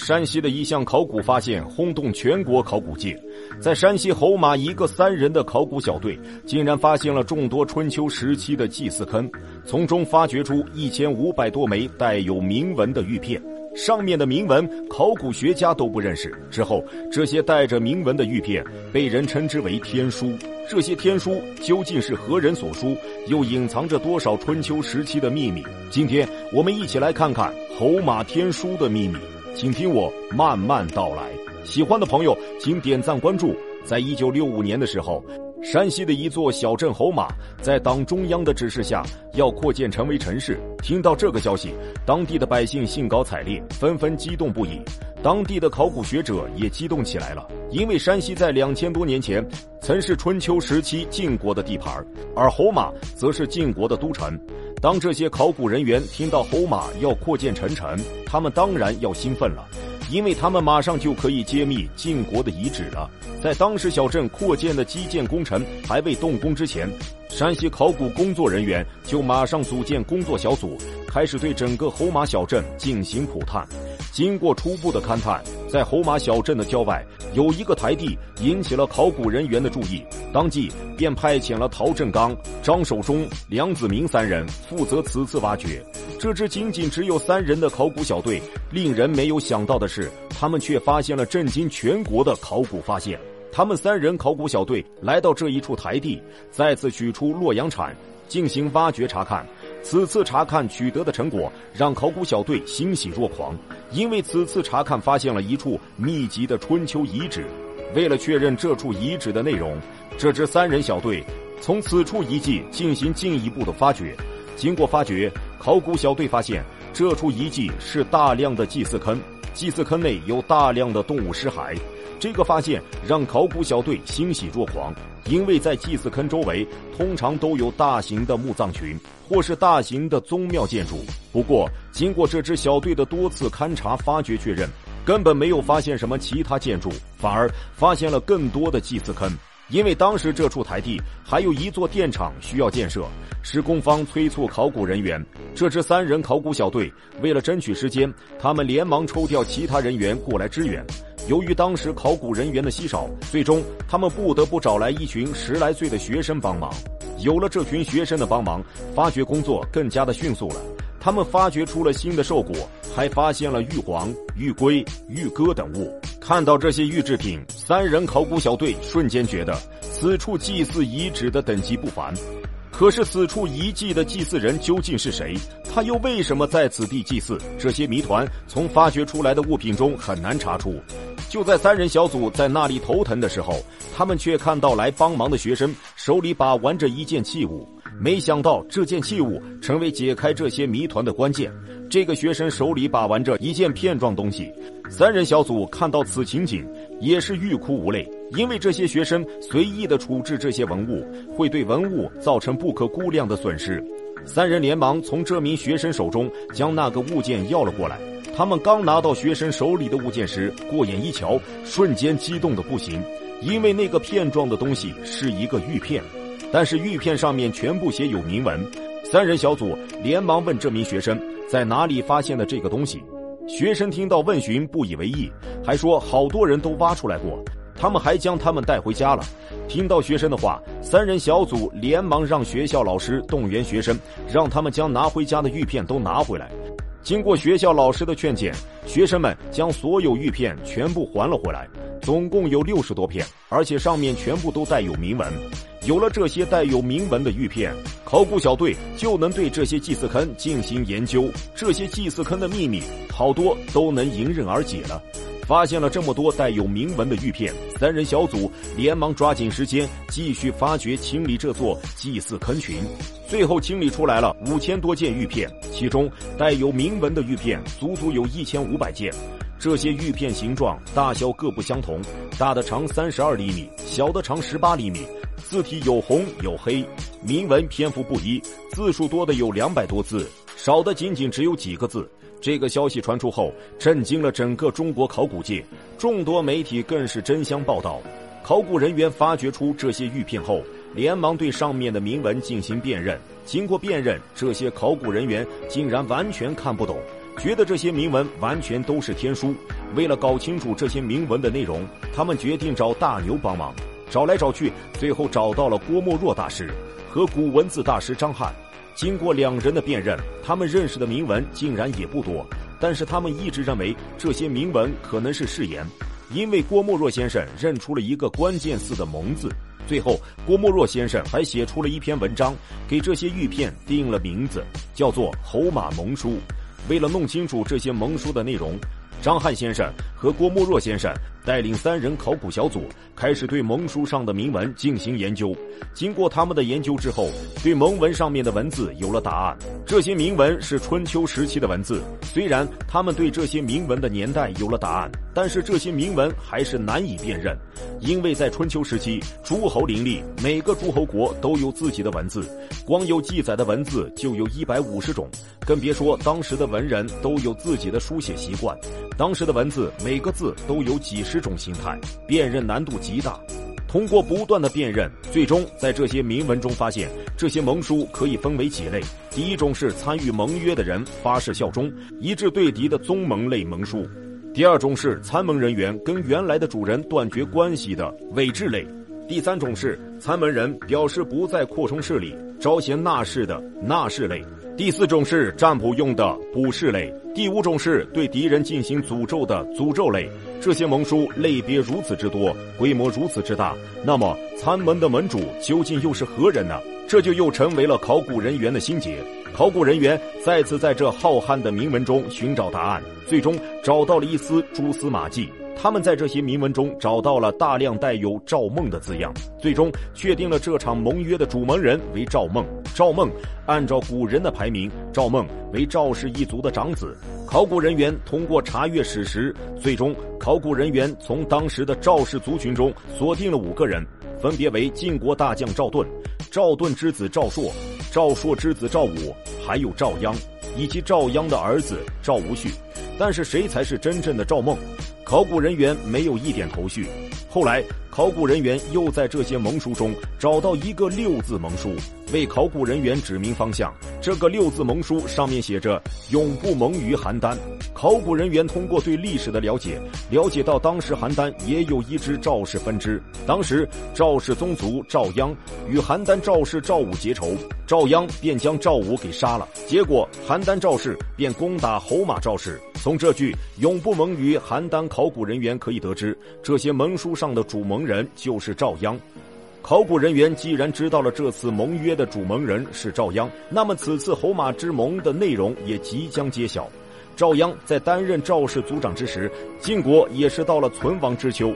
山西的一项考古发现轰动全国考古界，在山西侯马一个三人的考古小队，竟然发现了众多春秋时期的祭祀坑，从中发掘出一千五百多枚带有铭文的玉片，上面的铭文考古学家都不认识。之后，这些带着铭文的玉片被人称之为天书。这些天书究竟是何人所书，又隐藏着多少春秋时期的秘密？今天我们一起来看看侯马天书的秘密。请听我慢慢道来。喜欢的朋友，请点赞关注。在一九六五年的时候，山西的一座小镇侯马，在党中央的指示下，要扩建成为城市。听到这个消息，当地的百姓兴高采烈，纷纷激动不已。当地的考古学者也激动起来了，因为山西在两千多年前曾是春秋时期晋国的地盘，而侯马则是晋国的都城。当这些考古人员听到侯马要扩建城城，他们当然要兴奋了，因为他们马上就可以揭秘晋国的遗址了。在当时小镇扩建的基建工程还未动工之前，山西考古工作人员就马上组建工作小组，开始对整个侯马小镇进行普探。经过初步的勘探，在侯马小镇的郊外有一个台地，引起了考古人员的注意，当即便派遣了陶振刚、张守忠、梁子明三人负责此次挖掘。这支仅仅只有三人的考古小队，令人没有想到的是，他们却发现了震惊全国的考古发现。他们三人考古小队来到这一处台地，再次取出洛阳铲进行挖掘查看。此次查看取得的成果让考古小队欣喜若狂，因为此次查看发现了一处密集的春秋遗址。为了确认这处遗址的内容，这支三人小队从此处遗迹进行进一步的发掘。经过发掘，考古小队发现这处遗迹是大量的祭祀坑，祭祀坑内有大量的动物尸骸。这个发现让考古小队欣喜若狂，因为在祭祀坑周围通常都有大型的墓葬群或是大型的宗庙建筑。不过，经过这支小队的多次勘察发掘确认，根本没有发现什么其他建筑，反而发现了更多的祭祀坑。因为当时这处台地还有一座电厂需要建设，施工方催促考古人员。这支三人考古小队为了争取时间，他们连忙抽调其他人员过来支援。由于当时考古人员的稀少，最终他们不得不找来一群十来岁的学生帮忙。有了这群学生的帮忙，发掘工作更加的迅速了。他们发掘出了新的兽骨，还发现了玉皇、玉龟、玉鸽等物。看到这些玉制品，三人考古小队瞬间觉得此处祭祀遗址的等级不凡。可是此处遗迹的祭祀人究竟是谁？他又为什么在此地祭祀？这些谜团从发掘出来的物品中很难查出。就在三人小组在那里头疼的时候，他们却看到来帮忙的学生手里把玩着一件器物。没想到这件器物成为解开这些谜团的关键。这个学生手里把玩着一件片状东西。三人小组看到此情景，也是欲哭无泪，因为这些学生随意的处置这些文物，会对文物造成不可估量的损失。三人连忙从这名学生手中将那个物件要了过来。他们刚拿到学生手里的物件时，过眼一瞧，瞬间激动的不行，因为那个片状的东西是一个玉片，但是玉片上面全部写有铭文。三人小组连忙问这名学生在哪里发现的这个东西。学生听到问询不以为意，还说好多人都挖出来过，他们还将他们带回家了。听到学生的话，三人小组连忙让学校老师动员学生，让他们将拿回家的玉片都拿回来。经过学校老师的劝谏，学生们将所有玉片全部还了回来，总共有六十多片，而且上面全部都带有铭文。有了这些带有铭文的玉片，考古小队就能对这些祭祀坑进行研究，这些祭祀坑的秘密好多都能迎刃而解了。发现了这么多带有铭文的玉片，三人小组连忙抓紧时间继续发掘清理这座祭祀坑群。最后清理出来了五千多件玉片，其中带有铭文的玉片足足有一千五百件。这些玉片形状大小各不相同，大的长三十二厘米，小的长十八厘米。字体有红有黑，铭文篇幅不一，字数多的有两百多字，少的仅仅只有几个字。这个消息传出后，震惊了整个中国考古界，众多媒体更是争相报道。考古人员发掘出这些玉片后，连忙对上面的铭文进行辨认。经过辨认，这些考古人员竟然完全看不懂，觉得这些铭文完全都是天书。为了搞清楚这些铭文的内容，他们决定找大牛帮忙。找来找去，最后找到了郭沫若大师和古文字大师张翰。经过两人的辨认，他们认识的铭文竟然也不多。但是他们一直认为这些铭文可能是誓言，因为郭沫若先生认出了一个关键字的“蒙”字。最后，郭沫若先生还写出了一篇文章，给这些玉片定了名字，叫做《侯马蒙书》。为了弄清楚这些蒙书的内容，张翰先生和郭沫若先生。带领三人考古小组开始对蒙书上的铭文进行研究。经过他们的研究之后，对蒙文上面的文字有了答案。这些铭文是春秋时期的文字。虽然他们对这些铭文的年代有了答案，但是这些铭文还是难以辨认，因为在春秋时期，诸侯林立，每个诸侯国都有自己的文字，光有记载的文字就有一百五十种，更别说当时的文人都有自己的书写习惯。当时的文字每个字都有几十种形态，辨认难度极大。通过不断的辨认，最终在这些铭文中发现，这些盟书可以分为几类。第一种是参与盟约的人发誓效忠、一致对敌的宗盟类盟书；第二种是参盟人员跟原来的主人断绝关系的伪制类；第三种是参盟人表示不再扩充势力、招贤纳士的纳士类。第四种是占卜用的卜筮类，第五种是对敌人进行诅咒的诅咒类。这些盟书类别如此之多，规模如此之大，那么参盟的盟主究竟又是何人呢？这就又成为了考古人员的心结。考古人员再次在这浩瀚的铭文中寻找答案，最终找到了一丝蛛丝马迹。他们在这些铭文中找到了大量带有“赵孟”的字样，最终确定了这场盟约的主盟人为赵孟。赵孟按照古人的排名，赵孟为赵氏一族的长子。考古人员通过查阅史实，最终考古人员从当时的赵氏族群中锁定了五个人，分别为晋国大将赵盾、赵盾之子赵朔、赵朔之子赵武，还有赵鞅，以及赵鞅的儿子赵无恤。但是谁才是真正的赵孟？考古人员没有一点头绪。后来，考古人员又在这些盟书中找到一个六字盟书，为考古人员指明方向。这个六字盟书上面写着“永不盟于邯郸”。考古人员通过对历史的了解，了解到当时邯郸也有一支赵氏分支。当时赵氏宗族赵鞅与邯郸赵氏赵武结仇，赵鞅便将赵武给杀了。结果邯郸赵氏便攻打侯马赵氏。从这句“永不盟于邯郸”，考古人员可以得知，这些盟书上的主盟人就是赵鞅。考古人员既然知道了这次盟约的主盟人是赵鞅，那么此次侯马之盟的内容也即将揭晓。赵鞅在担任赵氏族长之时，晋国也是到了存亡之秋，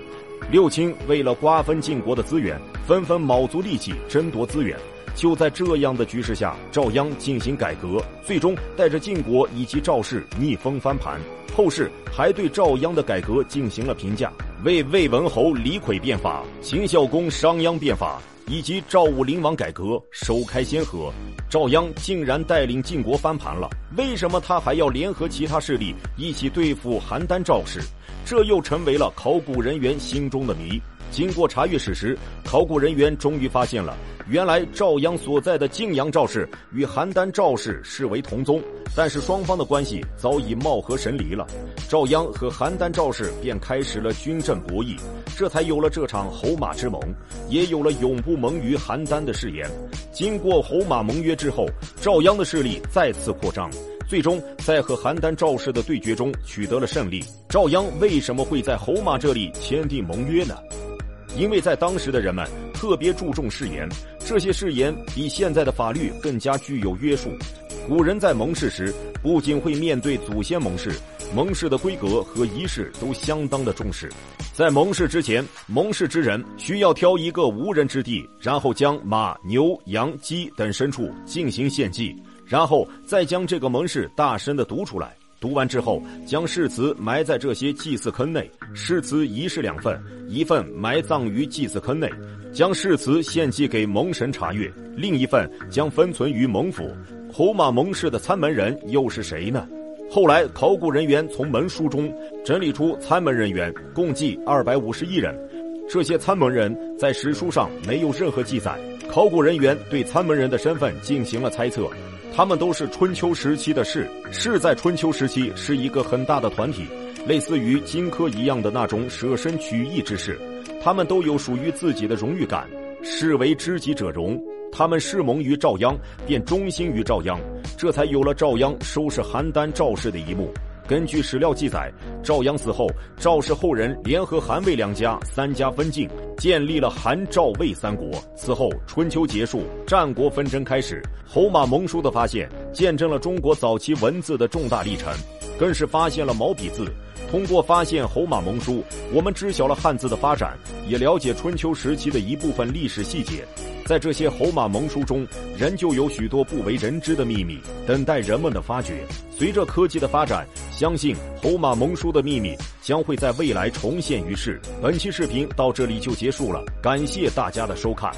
六卿为了瓜分晋国的资源，纷纷卯足力气争夺资源。就在这样的局势下，赵鞅进行改革，最终带着晋国以及赵氏逆风翻盘。后世还对赵鞅的改革进行了评价：为魏文侯李悝变法、秦孝公商鞅变法以及赵武灵王改革，首开先河。赵鞅竟然带领晋国翻盘了，为什么他还要联合其他势力一起对付邯郸赵氏？这又成为了考古人员心中的谜。经过查阅史实，考古人员终于发现了，原来赵鞅所在的晋阳赵氏与邯郸赵氏视为同宗，但是双方的关系早已貌合神离了。赵鞅和邯郸赵氏便开始了军政博弈，这才有了这场侯马之盟，也有了永不盟于邯郸的誓言。经过侯马盟约之后，赵鞅的势力再次扩张。最终在和邯郸赵氏的对决中取得了胜利。赵鞅为什么会在侯马这里签订盟约呢？因为在当时的人们特别注重誓言，这些誓言比现在的法律更加具有约束。古人在盟誓时，不仅会面对祖先盟誓，盟誓的规格和仪式都相当的重视。在盟誓之前，盟誓之人需要挑一个无人之地，然后将马、牛、羊、鸡等牲畜进行献祭。然后再将这个盟誓大声的读出来，读完之后，将誓词埋在这些祭祀坑内。誓词一式两份，一份埋葬于祭祀坑内，将誓词献祭给蒙神查阅；另一份将分存于蒙府。侯马盟誓的参门人又是谁呢？后来考古人员从门书中整理出参门人员共计二百五十一人，这些参门人在史书上没有任何记载。考古人员对参门人的身份进行了猜测，他们都是春秋时期的士，士在春秋时期是一个很大的团体，类似于荆轲一样的那种舍身取义之士。他们都有属于自己的荣誉感，士为知己者容。他们誓盟于赵鞅，便忠心于赵鞅，这才有了赵鞅收拾邯郸赵氏的一幕。根据史料记载，赵鞅死后，赵氏后人联合韩魏两家，三家分晋，建立了韩赵魏三国。此后，春秋结束，战国纷争开始。侯马盟书的发现，见证了中国早期文字的重大历程，更是发现了毛笔字。通过发现侯马盟书，我们知晓了汉字的发展，也了解春秋时期的一部分历史细节。在这些侯马盟书中，仍旧有许多不为人知的秘密，等待人们的发掘。随着科技的发展，相信侯马盟书的秘密将会在未来重现于世。本期视频到这里就结束了，感谢大家的收看。